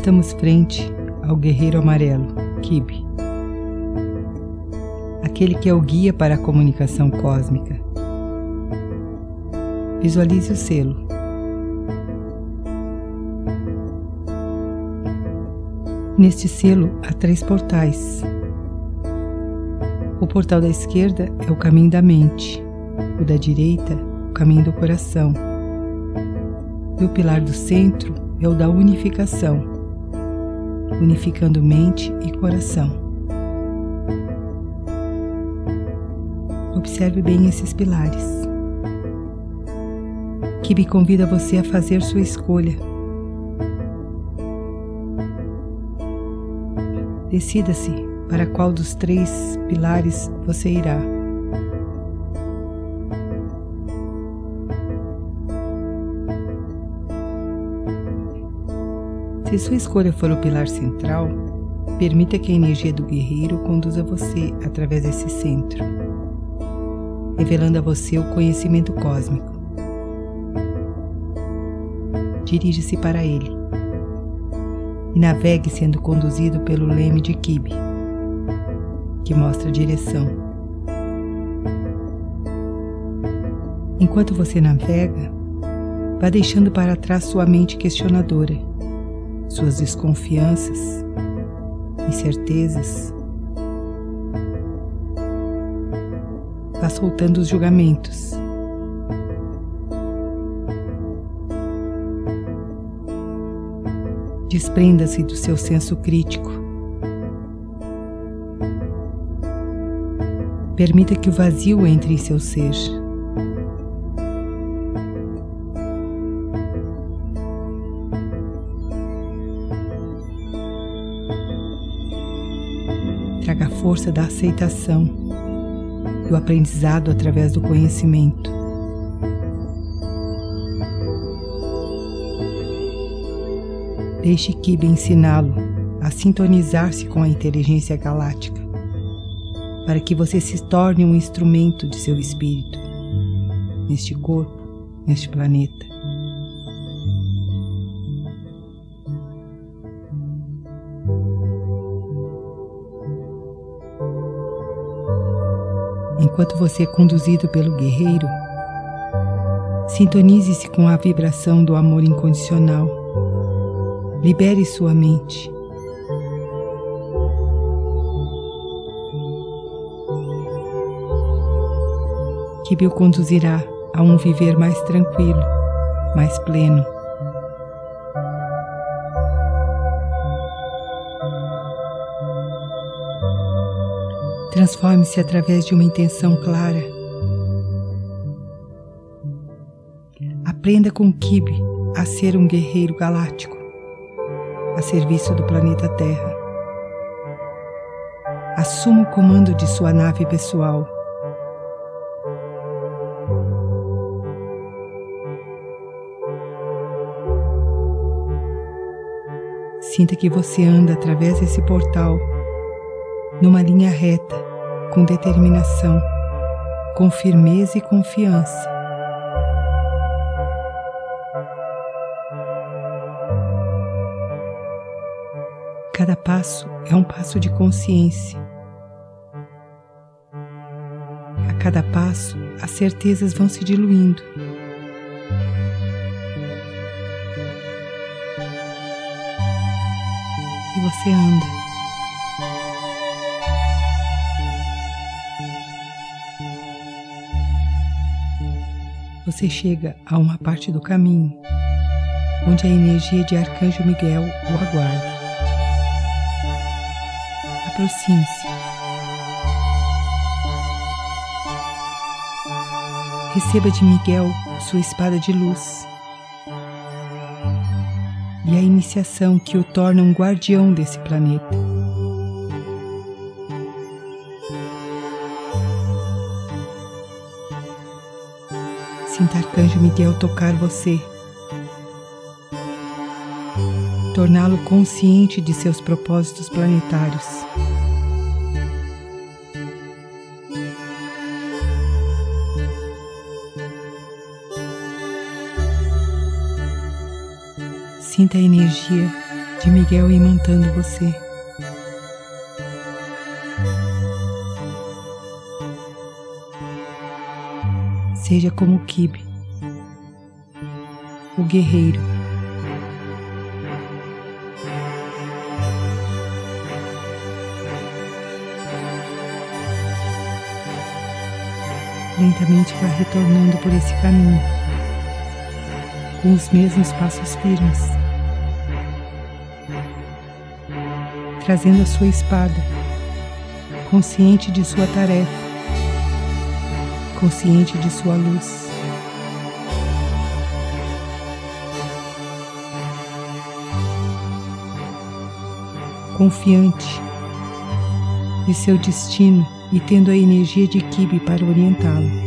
Estamos frente ao guerreiro amarelo, Kibe. Aquele que é o guia para a comunicação cósmica. Visualize o selo. Neste selo há três portais. O portal da esquerda é o caminho da mente, o da direita, o caminho do coração. E o pilar do centro é o da unificação, unificando mente e coração. Observe bem esses pilares. Kibi convida você a fazer sua escolha. Decida-se para qual dos três pilares você irá. Se sua escolha for o pilar central, permita que a energia do guerreiro conduza você através desse centro, revelando a você o conhecimento cósmico. Dirige-se para ele e navegue sendo conduzido pelo leme de Kibe, que mostra a direção. Enquanto você navega, vá deixando para trás sua mente questionadora suas desconfianças, incertezas. Vá soltando os julgamentos. Desprenda-se do seu senso crítico. Permita que o vazio entre em seu ser. Traga a força da aceitação, do aprendizado através do conhecimento. Deixe Kiba ensiná-lo a sintonizar-se com a inteligência galáctica, para que você se torne um instrumento de seu espírito, neste corpo, neste planeta. Enquanto você é conduzido pelo guerreiro, sintonize-se com a vibração do amor incondicional. Libere sua mente. Que o conduzirá a um viver mais tranquilo, mais pleno. Transforme-se através de uma intenção clara. Aprenda com Kibe a ser um guerreiro galáctico, a serviço do planeta Terra. Assuma o comando de sua nave pessoal. Sinta que você anda através desse portal, numa linha reta, com determinação, com firmeza e confiança. Cada passo é um passo de consciência. A cada passo, as certezas vão se diluindo. E você anda. Você chega a uma parte do caminho onde a energia de Arcanjo Miguel o aguarda. Aproxime-se. Receba de Miguel sua espada de luz e a iniciação que o torna um guardião desse planeta. Sinta Arcanjo Miguel tocar você, torná-lo consciente de seus propósitos planetários. Sinta a energia de Miguel imantando você. Seja como Kibe, o guerreiro. Lentamente vá retornando por esse caminho, com os mesmos passos firmes. trazendo a sua espada, consciente de sua tarefa, consciente de sua luz. Confiante de seu destino e tendo a energia de Kibe para orientá-lo.